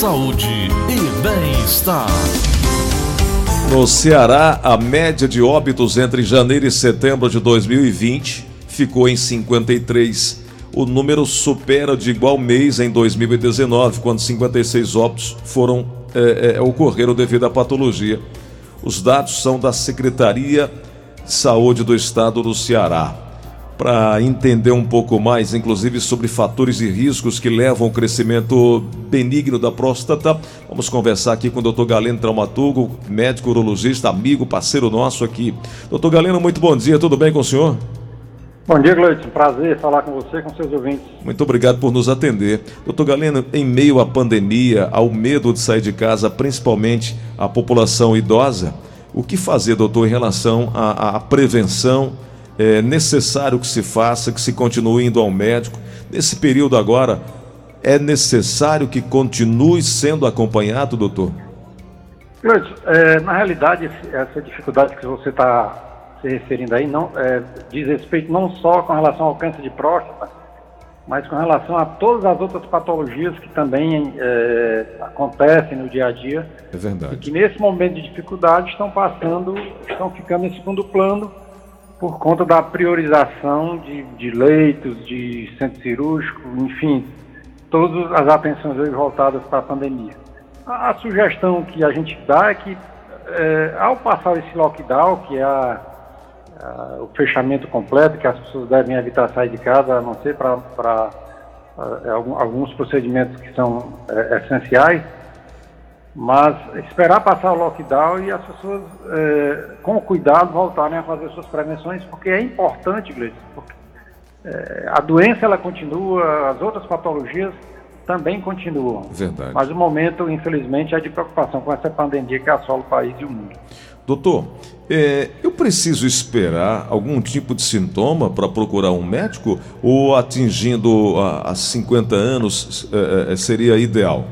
saúde e bem-estar. No Ceará, a média de óbitos entre janeiro e setembro de 2020 ficou em 53. O número supera de igual mês em 2019, quando 56 óbitos foram é, é, ocorreram devido à patologia. Os dados são da Secretaria de Saúde do Estado do Ceará para entender um pouco mais, inclusive sobre fatores e riscos que levam ao crescimento benigno da próstata. Vamos conversar aqui com o Dr. Galeno, traumaturgo, médico urologista, amigo, parceiro nosso aqui. Doutor Galeno, muito bom dia, tudo bem com o senhor? Bom dia, Gleison. Prazer falar com você e com seus ouvintes. Muito obrigado por nos atender. Doutor Galeno, em meio à pandemia, ao medo de sair de casa, principalmente a população idosa, o que fazer, doutor, em relação à, à prevenção? É necessário que se faça, que se continue indo ao médico. Nesse período agora, é necessário que continue sendo acompanhado, doutor? É, na realidade, essa dificuldade que você está se referindo aí não, é, diz respeito não só com relação ao câncer de próstata, mas com relação a todas as outras patologias que também é, acontecem no dia a dia. É verdade. E que nesse momento de dificuldade estão passando, estão ficando em segundo plano por conta da priorização de, de leitos, de centro cirúrgico, enfim, todas as atenções voltadas para a pandemia. A, a, sugestão que a gente dá é que, é, ao passar esse lockdown, que é a, a, o fechamento completo, que as pessoas devem evitar sair de casa, a não ser para alguns procedimentos que são é, essenciais, mas esperar passar o lockdown e as pessoas, é, com cuidado, voltarem a fazer suas prevenções, porque é importante, Gleice, porque é, a doença ela continua, as outras patologias também continuam. Verdade. Mas o momento, infelizmente, é de preocupação com essa pandemia que assola o país e o mundo. Doutor, é, eu preciso esperar algum tipo de sintoma para procurar um médico ou atingindo a, a 50 anos é, é, seria ideal?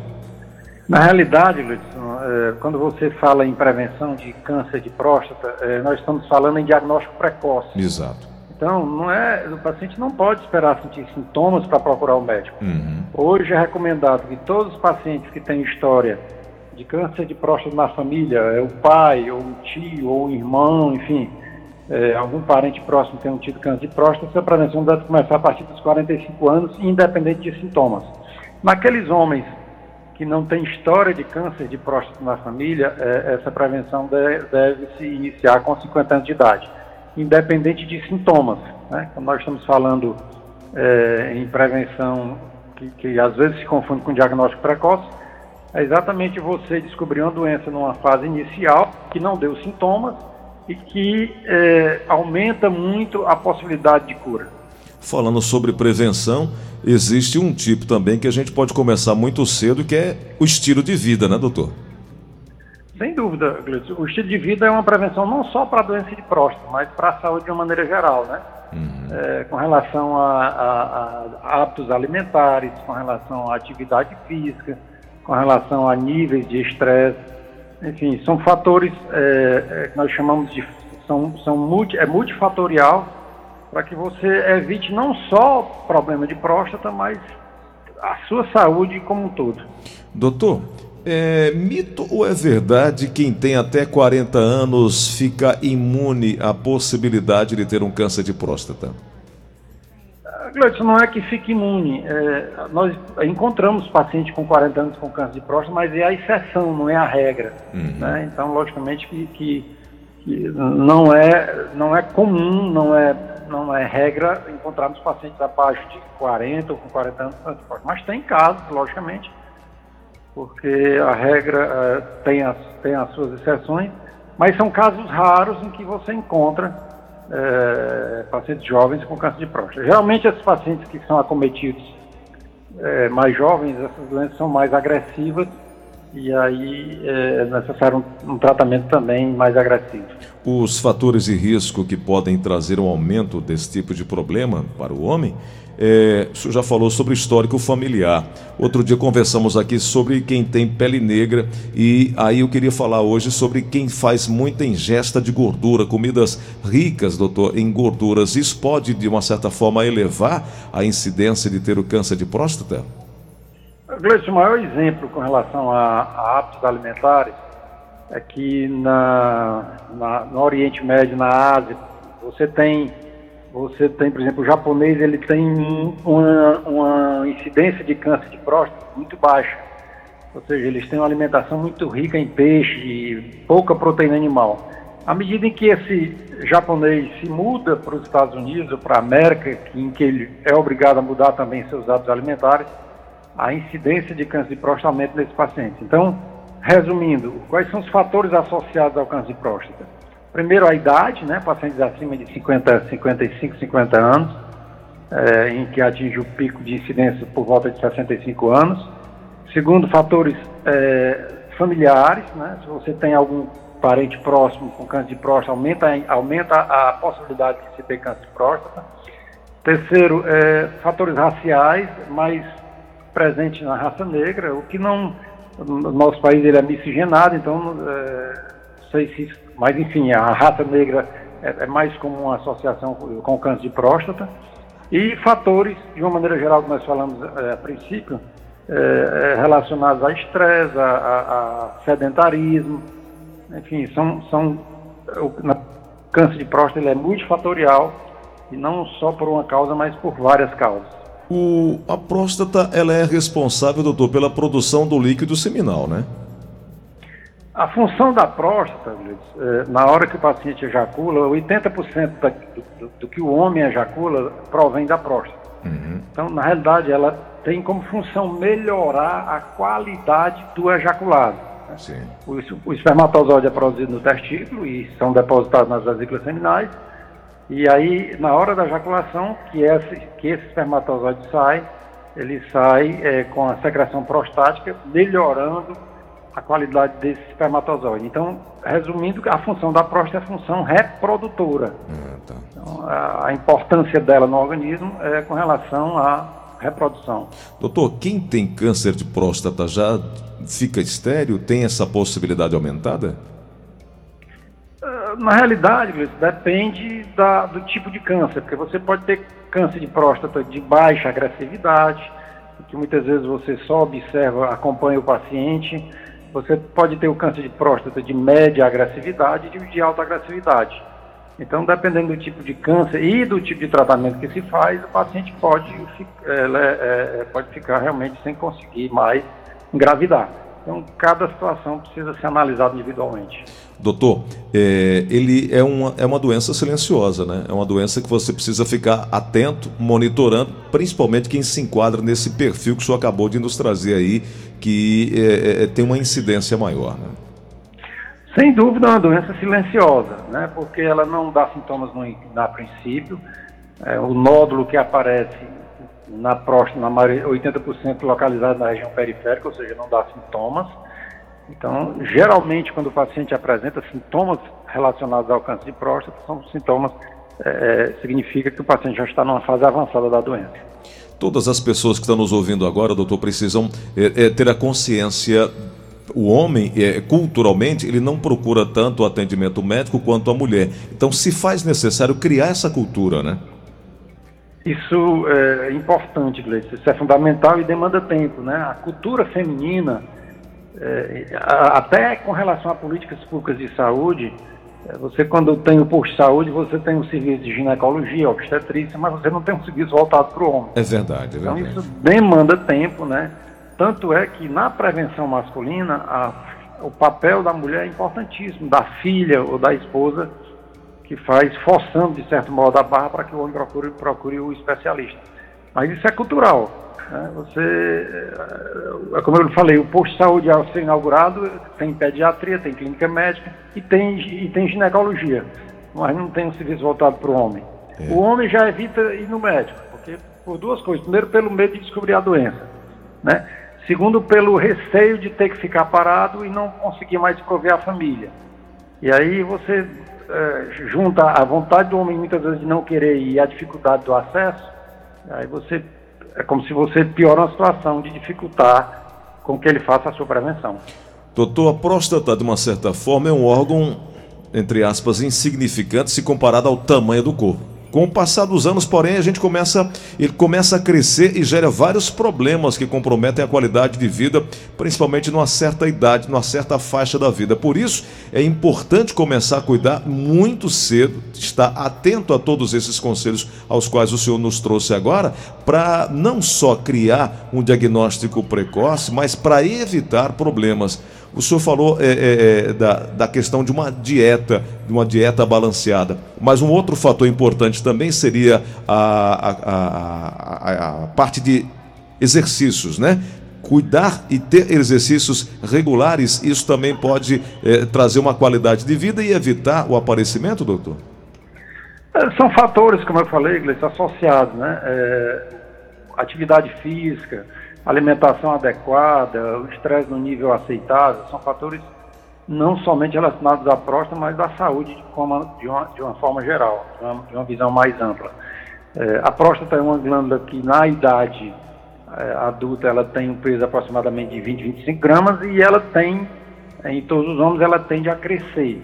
Na realidade, Ludson, é, quando você fala em prevenção de câncer de próstata, é, nós estamos falando em diagnóstico precoce. Exato. Então, não é, o paciente não pode esperar sentir sintomas para procurar o médico. Uhum. Hoje é recomendado que todos os pacientes que têm história de câncer de próstata na família, é o pai, ou o tio, ou o irmão, enfim, é, algum parente próximo tenha tido câncer de próstata, essa prevenção deve começar a partir dos 45 anos, independente de sintomas. Naqueles homens que não tem história de câncer de próstata na família, é, essa prevenção deve, se iniciar com 50 anos de idade, independente de sintomas. Né? Nós estamos falando é, em prevenção que, que, às vezes se confunde com diagnóstico precoce, é exatamente você descobrir uma doença numa fase inicial que não deu sintomas e que é, aumenta muito a possibilidade de cura. Falando sobre prevenção, existe um tipo também que a gente pode começar muito cedo, que é o estilo de vida, né, doutor? Sem dúvida, Gleison. O estilo de vida é uma prevenção não só para a doença de próstata, mas para a saúde de uma maneira geral, né? Uhum. É, com relação a, a, a, hábitos alimentares, com relação à atividade física, com relação a níveis de estresse, enfim, são fatores é, é, que nós chamamos de são, são multi, é multifatorial para que você evite não só problema de próstata, mas a sua saúde como um todo. Doutor, é mito ou é verdade quem tem até 40 anos fica imune à possibilidade de ter um câncer de próstata? Ah, Gleudson, não é que fique imune. É, nós encontramos pacientes com 40 anos com câncer de próstata, mas é a exceção, não é a regra. Uhum. Né? Então, logicamente que, que, que, não, é, não é comum, não é não é regra encontrarmos pacientes abaixo de 40 ou com 40 anos, mas tem casos, logicamente, porque a regra uh, tem, as, tem as suas exceções, mas são casos raros em que você encontra uh, pacientes jovens com câncer de próstata. Geralmente, esses pacientes que são acometidos uh, mais jovens, essas doenças são mais agressivas e aí é necessário um, um, tratamento também mais agressivo. Os fatores de risco que podem trazer um aumento desse tipo de problema para o homem, é, o senhor já falou sobre histórico familiar. Outro dia conversamos aqui sobre quem tem pele negra e aí eu queria falar hoje sobre quem faz muita ingesta de gordura, comidas ricas, doutor, em gorduras. Isso pode, de uma certa forma, elevar a incidência de ter o câncer de próstata? Gleice, o maior exemplo com relação a, a hábitos alimentares é que na, na, no Oriente Médio, na Ásia, você tem, você tem, por exemplo, o japonês ele tem uma, uma incidência de câncer de próstata muito baixa. Ou seja, eles têm uma alimentação muito rica em peixe e pouca proteína animal. À medida em que esse japonês se muda para os Estados Unidos ou para a América, em que ele é obrigado a mudar também seus hábitos alimentares, a incidência de câncer de próstata aumenta nesse paciente. Então, resumindo, quais são os fatores associados ao câncer de próstata? Primeiro, a idade, né? Pacientes acima de 50, 55, 50 anos, é, em que atinge o pico de incidência por volta de 65 anos. Segundo, fatores é, familiares, né? Se você tem algum parente próximo com câncer de próstata, aumenta, aumenta a possibilidade de se ter câncer de próstata. Terceiro, é, fatores raciais, mais presente na raça negra, o que não. No nosso país ele é miscigenado, então é, não sei se. Mas enfim, a raça negra é, é mais como uma associação com o câncer de próstata. E fatores, de uma maneira geral, que nós falamos é, a princípio, é, é relacionados a estresse, a, a, a, sedentarismo, enfim, são. são o câncer de próstata ele é multifatorial e não só por uma causa, mas por várias causas. O, a próstata ela é responsável, doutor, pela produção do líquido seminal, né? A função da próstata, é, na hora que o paciente ejacula, 80% da, do, do, que o homem ejacula provém da próstata. Uhum. Então, na realidade, ela tem como função melhorar a qualidade do ejaculado. Né? O, o espermatozoide é produzido no testículo e são depositados nas vesículas seminais e aí, na hora da ejaculação, que esse, que esse espermatozoide sai, ele sai é, com a secreção prostática, melhorando a qualidade desse espermatozoide. Então, resumindo, a função da próstata é a função reprodutora. Ah, tá. então, a, a, importância dela no organismo é com relação à reprodução. Doutor, quem tem câncer de próstata já fica estéreo? Tem essa possibilidade aumentada? Na realidade, depende da, do tipo de câncer, porque você pode ter câncer de próstata de baixa agressividade, que muitas vezes você só observa, acompanha o paciente. Você pode ter o câncer de próstata de média agressividade e de alta agressividade. Então, dependendo do tipo de câncer e do tipo de tratamento que se faz, o paciente pode, é, pode ficar realmente sem conseguir mais engravidar. Então, cada situação precisa ser analisada individualmente. Doutor, é, ele é uma, é uma doença silenciosa, né? É uma doença que você precisa ficar atento, monitorando, principalmente quem se enquadra nesse perfil que o senhor acabou de nos trazer aí, que é, é, tem uma incidência maior, né? Sem dúvida é uma doença silenciosa, né? Porque ela não dá sintomas no, na princípio. É, o nódulo que aparece na próstata, na maioria, 80% localizado na região periférica, ou seja, não dá sintomas então, geralmente, quando o paciente apresenta sintomas relacionados ao câncer de próstata, são sintomas, é, é, significa que o paciente já está numa fase avançada da doença. Todas as pessoas que estão nos ouvindo agora, doutor, precisam é, é, ter a consciência. O homem, é, culturalmente, ele não procura tanto o atendimento médico quanto a mulher. Então, se faz necessário criar essa cultura, né? Isso é importante, Gleice. Isso é fundamental e demanda tempo, né? A cultura feminina é, até com relação a políticas públicas de saúde, é, você quando tem o posto de saúde, você tem um serviço de ginecologia, obstetrícia, mas você não tem um serviço voltado para o homem. É verdade, é verdade. Então isso demanda tempo, né? Tanto é que na prevenção masculina, a, o papel da mulher é importantíssimo, da filha ou da esposa, que faz forçando, de certo modo, a barra para que o homem procure, procure o especialista. Mas isso é cultural. Né? Você, é, é como eu falei, o posto de saúde ao ser inaugurado tem pediatria, tem clínica médica e tem, e tem ginecologia, mas não tem um serviço voltado para o homem. É. O homem já evita ir no médico, porque por duas coisas. Primeiro, pelo medo de descobrir a doença. Né? Segundo, pelo receio de ter que ficar parado e não conseguir mais prover a família. E aí você é, junta a vontade do homem muitas vezes de não querer e a dificuldade do acesso, aí você é como se você piora uma situação de dificultar com que ele faça a sua prevenção. Doutor, a próstata, de uma certa forma, é um órgão, entre aspas, insignificante se comparado ao tamanho do corpo. Com o passar dos anos, porém, a gente começa, ele começa a crescer e gera vários problemas que comprometem a qualidade de vida, principalmente numa certa idade, numa certa faixa da vida. Por isso, é importante começar a cuidar muito cedo, estar atento a todos esses conselhos aos quais o senhor nos trouxe agora, para não só criar um diagnóstico precoce, mas para evitar problemas. O senhor falou é, é, é, da, da questão de uma dieta, de uma dieta balanceada. Mas um outro fator importante também seria a, a, a, a parte de exercícios, né? Cuidar e ter exercícios regulares, isso também pode é, trazer uma qualidade de vida e evitar o aparecimento, doutor? É, são fatores, como eu falei, Gleice, associados, né? É, atividade física, alimentação adequada, o estresse no nível aceitável, são fatores não somente relacionados à próstata, mas da saúde de, forma, de, uma, de uma forma geral, de uma, de uma visão mais ampla. É, a próstata é uma glândula que na idade é, adulta ela tem um peso aproximadamente de 20, 25 gramas e ela tem, em todos os homens, ela tende a crescer.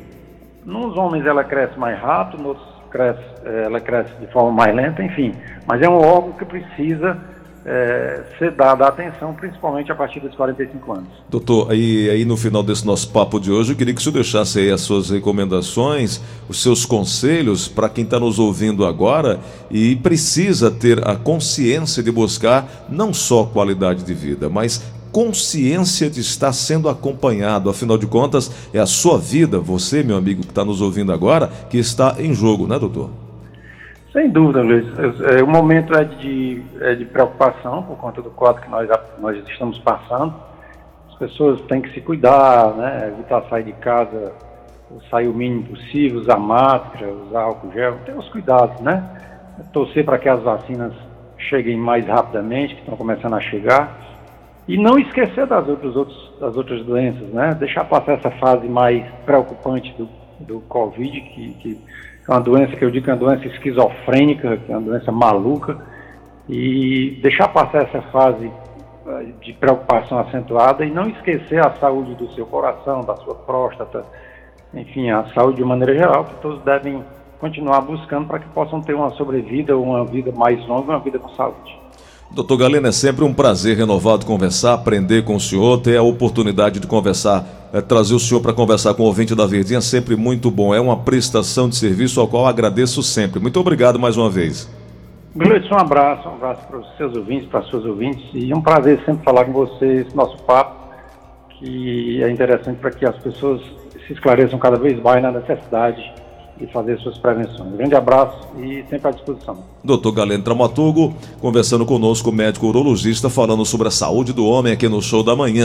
Nos homens ela cresce mais rápido, nos cresce, é, ela cresce de forma mais lenta, enfim. Mas é um órgão que precisa é, ser dada atenção, principalmente a partir dos 45 anos. Doutor, aí, aí no final desse nosso papo de hoje, eu queria que o senhor deixasse aí as suas recomendações, os seus conselhos para quem está nos ouvindo agora e precisa ter a consciência de buscar não só qualidade de vida, mas consciência de estar sendo acompanhado. Afinal de contas, é a sua vida, você, meu amigo que está nos ouvindo agora, que está em jogo, né, doutor? Sem dúvida, Luiz. É, o momento é de, é de preocupação por conta do quadro que nós, nós estamos passando. As pessoas têm que se cuidar, né? evitar sair de casa, sair o mínimo possível, usar máscara, usar álcool gel, ter os cuidados, né? Torcer para que as vacinas cheguem mais rapidamente, que estão começando a chegar. E não esquecer das outras, outros, das outras doenças, né? Deixar passar essa fase mais preocupante do, do Covid, que, que é uma doença que eu digo que é uma doença esquizofrênica, que é uma doença maluca, e deixar passar essa fase eh, de preocupação acentuada e não esquecer a saúde do seu coração, da sua próstata, enfim, a saúde de maneira geral, que todos devem continuar buscando para que possam ter uma sobrevida, uma vida mais longa, uma vida com saúde. Doutor Galeno, é sempre um prazer renovado conversar, aprender com o senhor, ter a oportunidade de conversar, é, trazer o senhor para conversar com o ouvinte da Verdinha, sempre muito bom. É uma prestação de serviço ao qual agradeço sempre. Muito obrigado mais uma vez. Um abraço, um abraço para os seus ouvintes, para as suas ouvintes, e é um prazer sempre falar com vocês, nosso papo, que é interessante para que as pessoas se esclareçam cada vez mais na necessidade e fazer suas prevenções. Um grande abraço e sempre à disposição. Doutor Galeno Traumaturgo, conversando conosco, médico urologista, falando sobre a saúde do homem aqui no Show da Manhã.